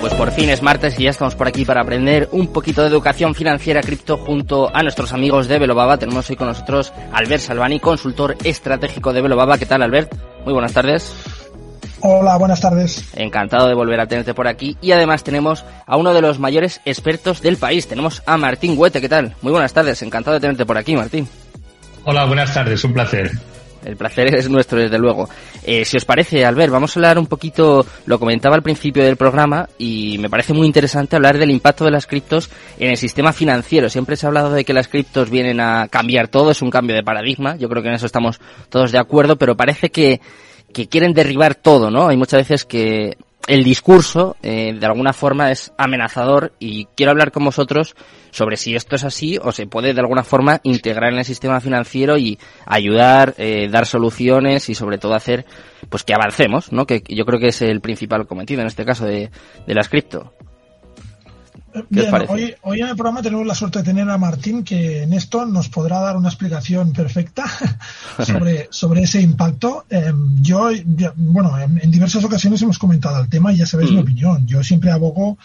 Bueno, pues por fin es martes y ya estamos por aquí para aprender un poquito de educación financiera cripto junto a nuestros amigos de Velobaba. Tenemos hoy con nosotros Albert Salvani, consultor estratégico de Velobaba. ¿Qué tal, Albert? Muy buenas tardes. Hola, buenas tardes. Encantado de volver a tenerte por aquí. Y además tenemos a uno de los mayores expertos del país. Tenemos a Martín Huete. ¿Qué tal? Muy buenas tardes. Encantado de tenerte por aquí, Martín. Hola, buenas tardes. Un placer. El placer es nuestro, desde luego. Eh, si os parece, Albert, vamos a hablar un poquito, lo comentaba al principio del programa, y me parece muy interesante hablar del impacto de las criptos en el sistema financiero. Siempre se ha hablado de que las criptos vienen a cambiar todo, es un cambio de paradigma, yo creo que en eso estamos todos de acuerdo, pero parece que, que quieren derribar todo, ¿no? Hay muchas veces que el discurso, eh, de alguna forma, es amenazador y quiero hablar con vosotros sobre si esto es así o se puede, de alguna forma, integrar en el sistema financiero y ayudar, eh, dar soluciones y, sobre todo, hacer pues que avancemos, ¿no? Que yo creo que es el principal cometido, en este caso, de, de las cripto. Bien, hoy, hoy, en el programa tenemos la suerte de tener a Martín que en esto nos podrá dar una explicación perfecta sobre, sobre ese impacto. Em, yo, bueno, en, diversas ocasiones hemos comentado el tema y ya sabéis mi mm. opinión. Yo siempre abogo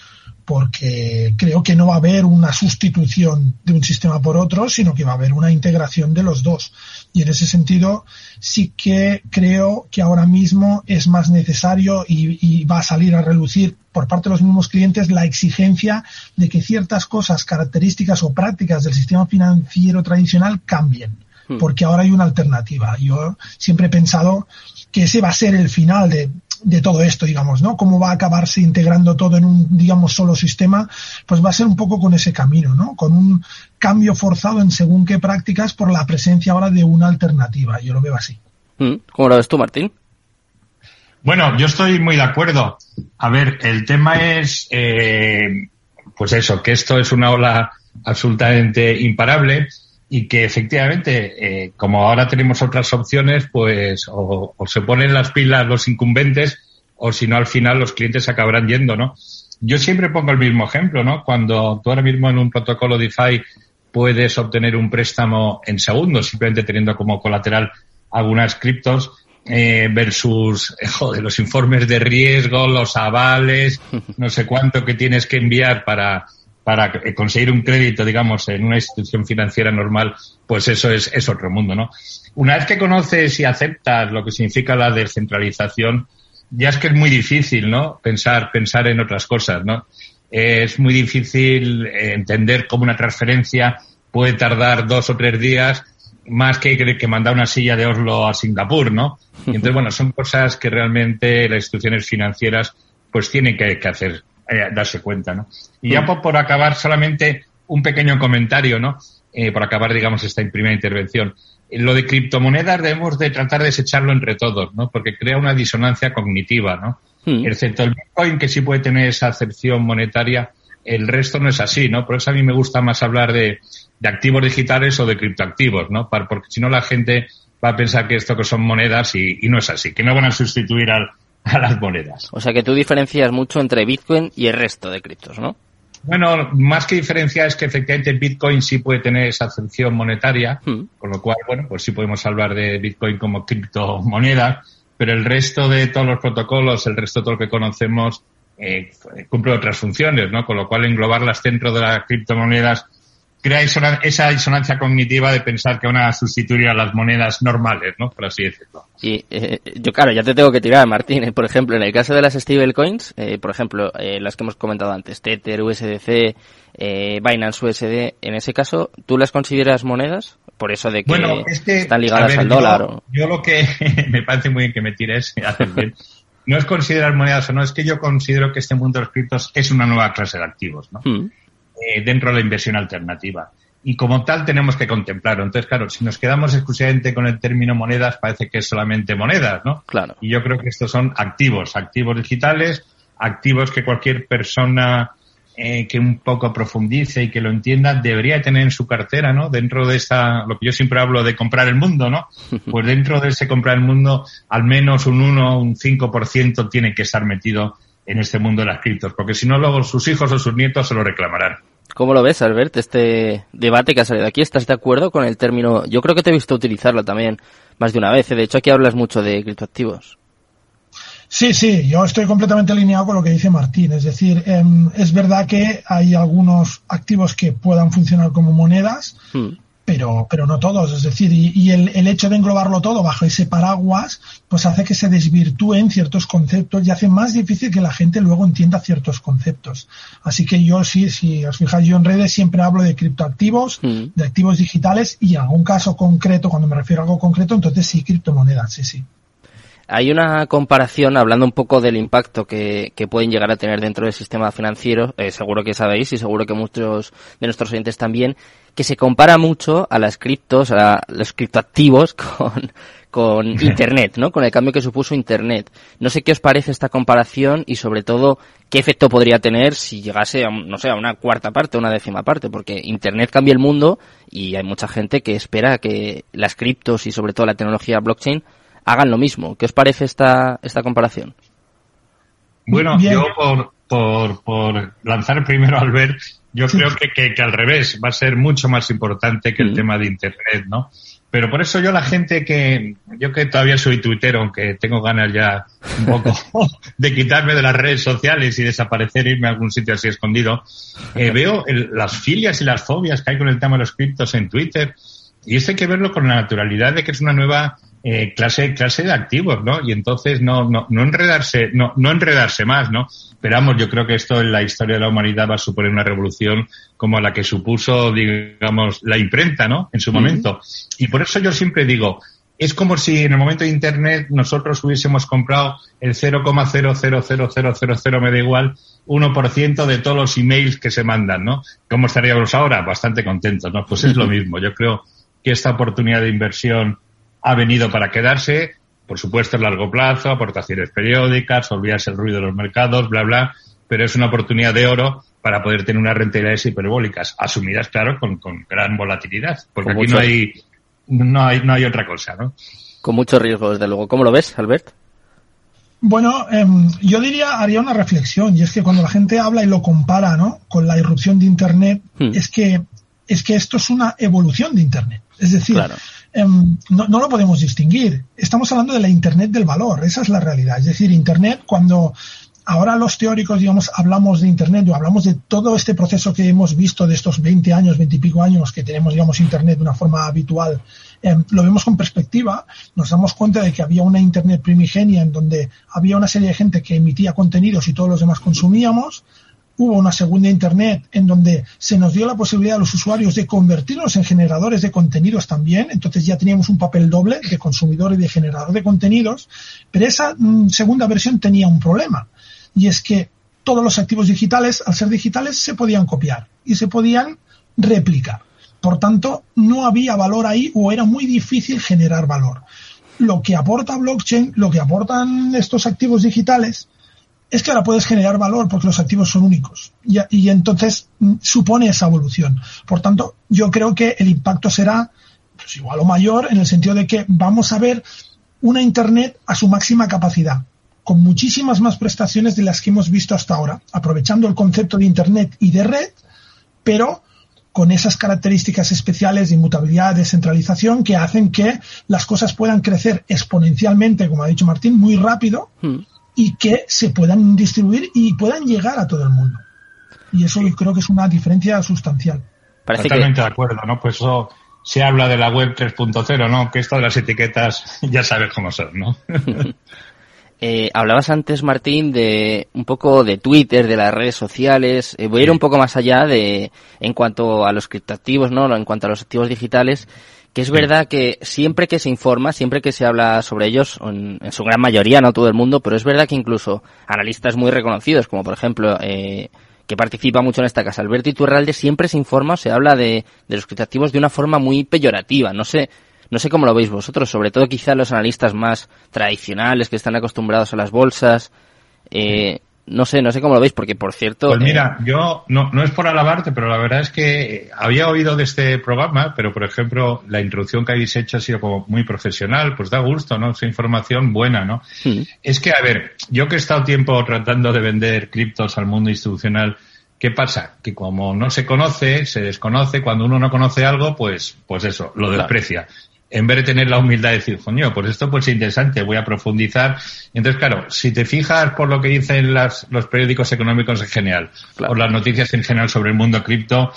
porque creo que no va a haber una sustitución de un sistema por otro, sino que va a haber una integración de los dos. Y en ese sentido, sí que creo que ahora mismo es más necesario y, va a salir a relucir por parte de los mismos clientes la exigencia de que ciertas cosas, características o prácticas del sistema financiero tradicional cambien, hmm. porque ahora hay una alternativa. Yo siempre he pensado que ese va a ser el final de, de todo esto, digamos, ¿no? Cómo va a acabarse integrando todo en un, digamos, solo sistema, pues va a ser un poco con ese camino, ¿no? Con un cambio forzado en según qué prácticas por la presencia ahora de una alternativa. Yo lo veo así. Mm, ¿Cómo lo ves tú, Martín? Bueno, yo estoy muy de acuerdo. A ver, el tema es, eh, pues eso, que esto es una ola absolutamente imparable y que efectivamente, eh, como ahora tenemos otras opciones, pues o, se ponen las pilas los incumbentes o si no al final los clientes acabarán yendo, ¿no? Yo siempre pongo el mismo ejemplo, ¿no? Cuando tú ahora mismo en un protocolo DeFi puedes obtener un préstamo en segundos, simplemente teniendo como colateral algunas criptos, eh, versus eh, joder, los informes de riesgo, los avales, no sé cuánto que tienes que enviar para, para conseguir un crédito, digamos, en una institución financiera normal, pues eso es, es otro mundo, ¿no? Una vez que conoces y aceptas lo que significa la descentralización, ya es que es muy difícil, ¿no? Pensar, pensar en otras cosas, ¿no? Es muy difícil entender cómo una transferencia puede tardar dos o tres días más que, que mandar una silla de Oslo a Singapur, ¿no? Y entonces, bueno, son cosas que realmente las instituciones financieras pues tienen que, que hacer eh, darse cuenta, ¿no? Y ya mm. por, acabar solamente un pequeño comentario, ¿no? Eh, por acabar, digamos, esta primera intervención. Lo de criptomonedas debemos de tratar de desecharlo entre todos, ¿no? Porque crea una disonancia cognitiva, ¿no? Mm. Excepto el Bitcoin, que sí puede tener esa acepción monetaria, el resto no es así, ¿no? Por eso a mí me gusta más hablar de, de activos digitales o de criptoactivos, ¿no? Porque si no la gente va a pensar que esto que son monedas y, y no es así, que no van a sustituir al, a las monedas. O sea que tú diferencias mucho entre Bitcoin y el resto de criptos, ¿no? Bueno, más que diferenciar es que efectivamente Bitcoin sí puede tener esa acepción monetaria, hmm. con lo cual, bueno, pues sí podemos hablar de Bitcoin como criptomoneda, pero el resto de todos los protocolos, el resto de todo lo que conocemos, eh, cumple otras funciones, ¿no? Con lo cual englobarlas dentro de las criptomonedas crea esa disonancia cognitiva de pensar que van a sustituir a las monedas normales, ¿no? Por así decirlo. Y eh, yo, claro, ya te tengo que tirar, Martín. ¿eh? Por ejemplo, en el caso de las stablecoins, eh, por ejemplo, eh, las que hemos comentado antes, Tether, USDC, eh, Binance USD, en ese caso, ¿tú las consideras monedas? Por eso de que, están ligadas al dólar. Yo, yo lo que me parece muy bien que me tires, bien, no es considerar monedas o no, es que yo considero que este mundo de los criptos es una nueva clase de activos, ¿no? Hmm. Eh, dentro de la inversión alternativa. Y como tal tenemos que contemplarlo. Entonces, claro, si nos quedamos exclusivamente con el término monedas, parece que es solamente monedas, ¿no? Claro. Y yo creo que estos son activos, activos digitales, activos que cualquier persona eh, que un poco profundice y que lo entienda debería tener en su cartera, ¿no? Dentro de esa, lo que yo siempre hablo de comprar el mundo, ¿no? Pues dentro de ese comprar el mundo, al menos un 1, un 5% tiene que estar metido en este mundo de las criptos, porque si no, luego sus hijos o sus nietos se lo reclamarán. ¿Cómo lo ves, Albert, este debate que ha salido aquí? ¿Estás de acuerdo con el término? Yo creo que te he visto utilizarlo también más de una vez. ¿eh? De hecho, aquí hablas mucho de criptoactivos. Sí, sí, yo estoy completamente alineado con lo que dice Martín. Es decir, em, es verdad que hay algunos activos que puedan funcionar como monedas, hmm pero, pero no todos. Es decir, y, el, el, hecho de englobarlo todo bajo ese paraguas, pues hace que se desvirtúen ciertos conceptos y hace más difícil que la gente luego entienda ciertos conceptos. Así que yo sí, si os fijáis, yo en redes siempre hablo de criptoactivos, mm. de activos digitales y en algún caso concreto, cuando me refiero a algo concreto, entonces sí, criptomonedas, sí, sí. Hay una comparación, hablando un poco del impacto que, que pueden llegar a tener dentro del sistema financiero, eh, seguro que sabéis y seguro que muchos de nuestros oyentes también, que se compara mucho a las criptos, a los criptoactivos con, con Internet, ¿no? Con el cambio que supuso Internet. No sé qué os parece esta comparación y sobre todo qué efecto podría tener si llegase a, no sé, a una cuarta parte, una décima parte, porque Internet cambia el mundo y hay mucha gente que espera que las criptos y sobre todo la tecnología blockchain hagan lo mismo. ¿Qué os parece esta, esta comparación? Bueno, yo por, por, por lanzar primero al ver yo creo que, que, al revés, va a ser mucho más importante que el mm. tema de Internet, ¿no? Pero por eso yo la gente que, yo que todavía soy tuitero, aunque tengo ganas ya un poco de quitarme de las redes sociales y desaparecer, irme a algún sitio así escondido, eh, veo las filias y las fobias que hay con el tema de los criptos en Twitter. Y esto hay que verlo con la naturalidad de que es una nueva eh, clase, clase de activos, ¿no? Y entonces no, no, no enredarse, no, no enredarse más, ¿no? Pero yo creo que esto en la historia de la humanidad va a suponer una revolución como la que supuso, digamos, la imprenta, ¿no? En su momento. Y por eso yo siempre digo, es como si en el momento de Internet nosotros hubiésemos comprado el 0,00000, me da igual, 1% de todos los emails que se mandan, ¿no? ¿Cómo estaríamos ahora? Bastante contentos, ¿no? Pues es lo mismo. Yo creo que esta oportunidad de inversión ha venido para quedarse por supuesto, a largo plazo, aportaciones periódicas, olvidarse el ruido de los mercados, bla, bla, pero es una oportunidad de oro para poder tener unas rentabilidades hiperbólicas, asumidas, claro, con, gran volatilidad, porque aquí no hay, no hay, no hay otra cosa, ¿no? Con mucho riesgo, desde luego. ¿Cómo lo ves, Albert? Bueno, em, yo diría, haría una reflexión, y es que cuando la gente habla y lo compara, ¿no? Con la irrupción de Internet, hmm. es que, es que esto es una evolución de Internet. Es decir, Em, no, no, lo podemos distinguir. Estamos hablando de la Internet del valor, esa es la realidad. Es decir, Internet, cuando ahora los teóricos, digamos, hablamos de Internet o hablamos de todo este proceso que hemos visto de estos 20 años, 20 y pico años que tenemos, digamos, Internet de una forma habitual, em, lo vemos con perspectiva, nos damos cuenta de que había una Internet primigenia en donde había una serie de gente que emitía contenidos y todos los demás consumíamos, hubo una segunda Internet en donde se nos dio la posibilidad a los usuarios de convertirnos en generadores de contenidos también, entonces ya teníamos un papel doble de consumidor y de generador de contenidos, pero esa mm, segunda versión tenía un problema, y es que todos los activos digitales, al ser digitales, se podían copiar y se podían replicar. Por tanto, no había valor ahí o era muy difícil generar valor. Lo que aporta blockchain, lo que aportan estos activos digitales, es que ahora puedes generar valor porque los activos son únicos y, entonces mm, supone esa evolución. Por tanto, yo creo que el impacto será pues, igual o mayor en el sentido de que vamos a ver una Internet a su máxima capacidad, con muchísimas más prestaciones de las que hemos visto hasta ahora, aprovechando el concepto de Internet y de red, pero con esas características especiales de inmutabilidad, descentralización, que hacen que las cosas puedan crecer exponencialmente, como ha dicho Martín, muy rápido. Hmm y que se puedan distribuir y puedan llegar a todo el mundo. Y eso yo creo que es una diferencia sustancial. Totalmente de acuerdo, ¿no? Pues eso se habla de la web 3.0, ¿no? Que esto de las etiquetas ya sabes cómo son, ¿no? eh, hablabas antes, Martín, de un poco de Twitter, de las redes sociales. Eh, voy a ir un poco más allá de, en cuanto a los criptoactivos, ¿no? En cuanto a los activos digitales que es verdad que siempre que se informa, siempre que se habla sobre ellos, en, su gran mayoría, no todo el mundo, pero es verdad que incluso analistas muy reconocidos, como por ejemplo, eh, que participa mucho en esta casa, Alberto Iturralde, siempre se informa, se habla de, de los criptoactivos de una forma muy peyorativa. No sé, no sé cómo lo veis vosotros, sobre todo quizá los analistas más tradicionales que están acostumbrados a las bolsas. Eh, no sé, no sé cómo lo veis, porque por cierto. Pues mira, eh, yo no, no es por alabarte, pero la verdad es que había oído de este programa, pero por ejemplo, la introducción que habéis hecho ha sido como muy profesional, pues da gusto, ¿no? Esa información buena, ¿no? Es que, a ver, yo que he estado tiempo tratando de vender criptos al mundo institucional, ¿qué pasa? Que como no se conoce, se desconoce, cuando uno no conoce algo, pues, pues eso, lo desprecia. En vez de tener la humildad de decir, coño, pues esto pues es interesante, voy a profundizar. Entonces, claro, si te fijas por lo que dicen las, los periódicos económicos en general, por las noticias en general sobre el mundo cripto,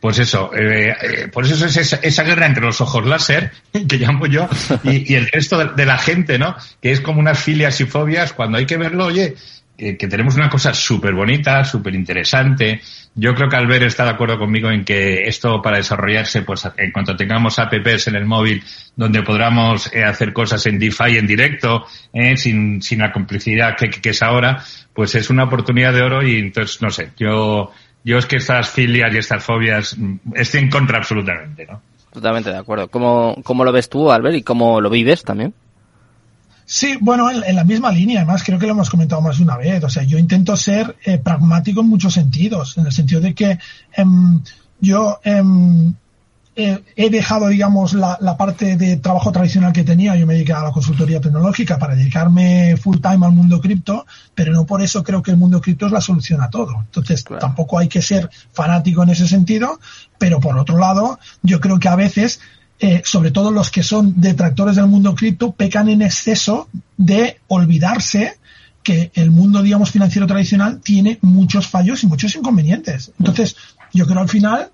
pues eso, eh, eh, por eso es esa, guerra entre los ojos láser, que llamo yo, y, el resto de, la gente, ¿no? Que es como unas filias y fobias, cuando hay que verlo, oye, que tenemos una cosa súper bonita, súper interesante. Yo creo que Albert está de acuerdo conmigo en que esto para desarrollarse, pues en cuanto tengamos apps en el móvil donde podamos eh, hacer cosas en DeFi en directo, eh, sin, sin la complicidad que, que, es ahora, pues es una oportunidad de oro y entonces, no sé, yo, yo es que estas filias y estas fobias mm, estoy en contra absolutamente, ¿no? Totalmente de acuerdo. ¿Cómo, cómo lo ves tú, Albert, y cómo lo vives también? Sí, bueno, en, la misma línea, además creo que lo hemos comentado más de una vez. O sea, yo intento ser eh, pragmático en muchos sentidos, en el sentido de que em, yo em, he dejado, digamos, la, la, parte de trabajo tradicional que tenía. Yo me dediqué a la consultoría tecnológica para dedicarme full time al mundo cripto, pero no por eso creo que el mundo cripto es la solución a todo. Entonces, tampoco hay que ser fanático en ese sentido, pero por otro lado, yo creo que a veces eh, sobre todo los que son detractores del mundo cripto, pecan en exceso de olvidarse que el mundo, digamos, financiero tradicional tiene muchos fallos y muchos inconvenientes. Entonces, yo creo al final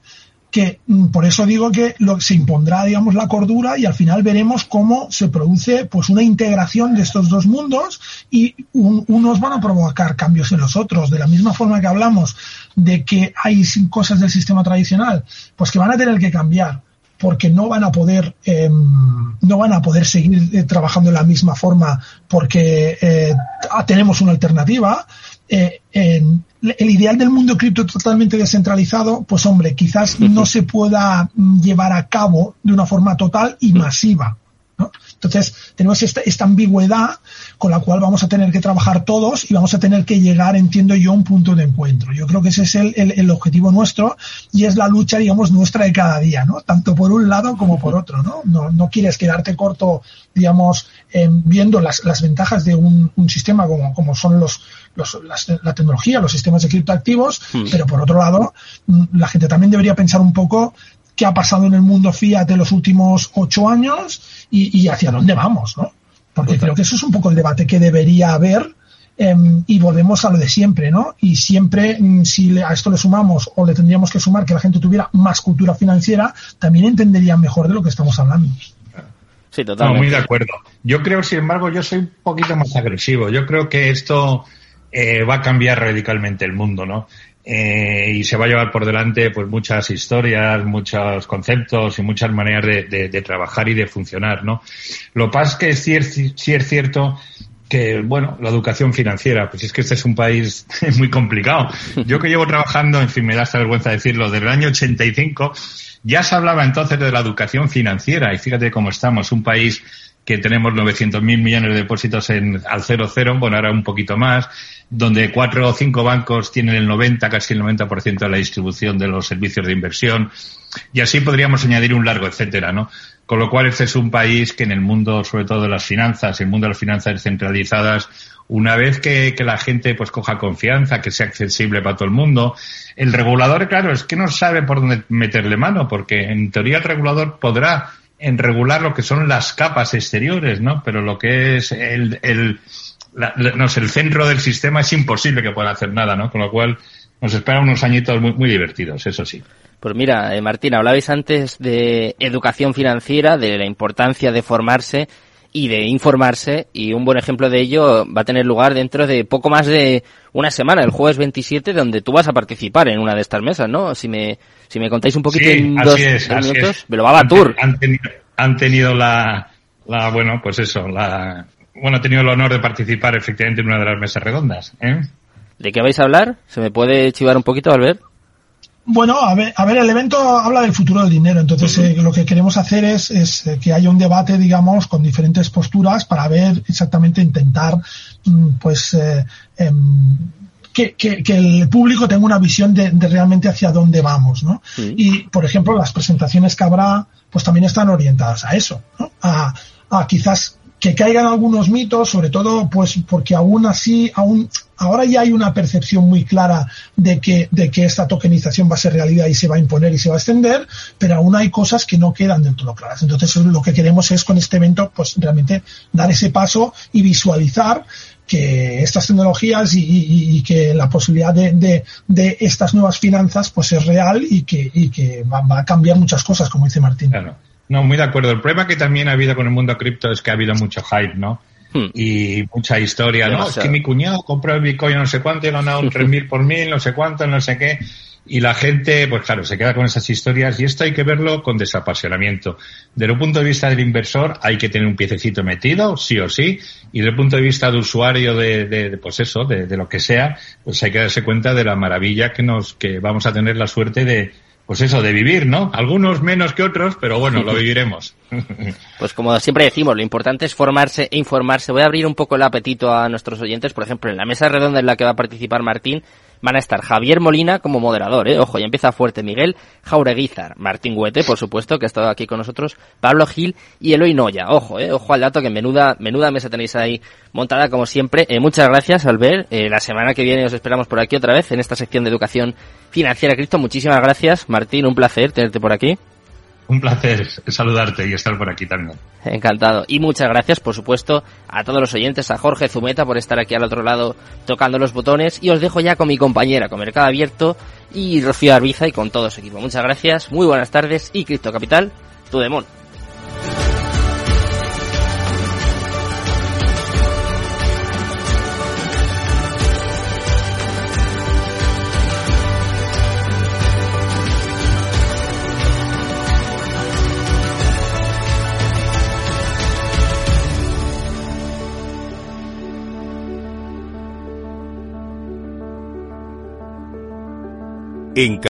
que mm, por eso digo que lo, se impondrá, digamos, la cordura y al final veremos cómo se produce pues una integración de estos dos mundos y unos van a provocar cambios en los otros. De la misma forma que hablamos de que hay cosas del sistema tradicional, pues que van a tener que cambiar porque no van a poder eh, no van a poder seguir eh, trabajando de la misma forma porque eh, tenemos una alternativa eh, el ideal del mundo cripto totalmente descentralizado pues hombre quizás no se pueda llevar a cabo de una forma total y masiva ¿no? Entonces, tenemos esta, esta, ambigüedad con la cual vamos a tener que trabajar todos y vamos a tener que llegar, entiendo yo, a un punto de encuentro. Yo creo que ese es el, el, objetivo nuestro y es la lucha, digamos, nuestra de cada día, ¿no? Tanto por un lado como por otro, ¿no? No, no quieres quedarte corto, digamos, viendo las, las ventajas de un, un sistema como, como son los, los la tecnología, los sistemas de criptoactivos, pero por otro lado, mm, la gente también debería pensar un poco qué ha pasado en el mundo Fiat de los últimos ocho años y, hacia dónde vamos, ¿no? Porque creo que eso es un poco el debate que debería haber em, y volvemos a lo de siempre, ¿no? Y siempre, mm, si a esto le sumamos o le tendríamos que sumar que la gente tuviera más cultura financiera, también entenderían mejor de lo que estamos hablando. Sí, totalmente. No, muy de acuerdo. Yo creo, sin embargo, yo soy un poquito más agresivo. Yo creo que esto eh, va a cambiar radicalmente el mundo, ¿no? Eh, y se va a llevar por delante pues muchas historias, muchos conceptos y muchas maneras de, de, trabajar y de funcionar, ¿no? Lo que pasa es sí es cierto que, bueno, la educación financiera, pues es que este es un país muy complicado. Yo que llevo trabajando, en fin, me da esta vergüenza decirlo, desde el año 85, ya se hablaba entonces de la educación financiera y fíjate cómo estamos, un país que tenemos 900.000 millones de depósitos en, al 00, bueno, ahora un poquito más, donde cuatro o cinco bancos tienen el 90, casi el 90% de la distribución de los servicios de inversión, y así podríamos añadir un largo etcétera, ¿no? Con lo cual este es un país que en el mundo, sobre todo de las finanzas, el mundo de las finanzas descentralizadas, una vez que, que, la gente pues coja confianza, que sea accesible para todo el mundo, el regulador, claro, es que no sabe por dónde meterle mano, porque en teoría el regulador podrá en regular lo que son las capas exteriores, ¿no? Pero lo que es el, el, no sé, el centro del sistema es imposible que pueda hacer nada, ¿no? Con lo cual nos esperan unos añitos muy, muy divertidos, eso sí. Pues mira, eh, Martín, hablabais antes de educación financiera, de la importancia de formarse y de informarse y un buen ejemplo de ello va a tener lugar dentro de poco más de una semana, el jueves 27, donde tú vas a participar en una de estas mesas, ¿no? Si me, si me contáis un poquito en dos, minutos, me lo va a tour. Han, tenido, han tenido la, la, bueno, pues eso, la, bueno, he tenido el honor de participar efectivamente en una de las mesas redondas, ¿eh? ¿De qué vais a hablar? ¿Se me puede chivar un poquito, Albert? Bueno, a ver, a ver, el evento habla del futuro del dinero, entonces eh, lo que queremos hacer es, es, eh, que haya un debate, digamos, con diferentes posturas para ver exactamente, intentar, mm, pues, eh, em, que, que, que, el público tenga una visión de, de realmente hacia dónde vamos, ¿no? Y, por ejemplo, las presentaciones que habrá, pues también están orientadas a eso, ¿no? A, a quizás que caigan algunos mitos, sobre todo, pues, porque aún así, aún ahora ya hay una percepción muy clara de que, de que esta tokenización va a ser realidad y se va a imponer y se va a extender, pero aún hay cosas que no quedan del todo claras. Entonces, lo que queremos es con este evento, pues realmente dar ese paso y visualizar que estas tecnologías y, que la posibilidad de, de, estas nuevas finanzas pues es real y que, y que va, a cambiar muchas cosas, como dice Martín. No, muy de acuerdo. El problema que también ha habido con el mundo cripto es que ha habido mucho hype, ¿no? Hmm. Y mucha historia, ¿no? Es que mi cuñado compró el Bitcoin no sé cuánto y ha ganado un 3.000 por mil, no sé cuánto, no sé qué. Y la gente, pues claro, se queda con esas historias y esto hay que verlo con desapasionamiento. Desde el punto de vista del inversor hay que tener un piececito metido, sí o sí, y desde el punto de vista del usuario de, de, pues eso, de, de, lo que sea, pues hay que darse cuenta de la maravilla que nos, que vamos a tener la suerte de, pues eso, de vivir, ¿no? Algunos menos que otros, pero bueno, lo viviremos. Pues como siempre decimos, lo importante es formarse e informarse. Voy a abrir un poco el apetito a nuestros oyentes. Por ejemplo, en la mesa redonda en la que va a participar Martín, van a estar Javier Molina como moderador, ¿eh? ojo, ya empieza fuerte Miguel Jaureguizar, Martín Huete, por supuesto, que ha estado aquí con nosotros, Pablo Gil y Eloy Noya. Ojo, ¿eh? ojo al dato que menuda, menuda mesa tenéis ahí montada como siempre. Eh, muchas gracias, Albert. Eh, la semana que viene os esperamos por aquí otra vez en esta sección de educación financiera Cristo. Muchísimas gracias, Martín, un placer tenerte por aquí. Un placer saludarte y estar por aquí también. Encantado. Y muchas gracias, por supuesto, a todos los oyentes, a Jorge Zumeta por estar aquí al otro lado tocando los botones. Y os dejo ya con mi compañera, con Mercado Abierto y Rocío Arbiza y con todo su equipo. Muchas gracias, muy buenas tardes y Cripto Capital, tu demon. En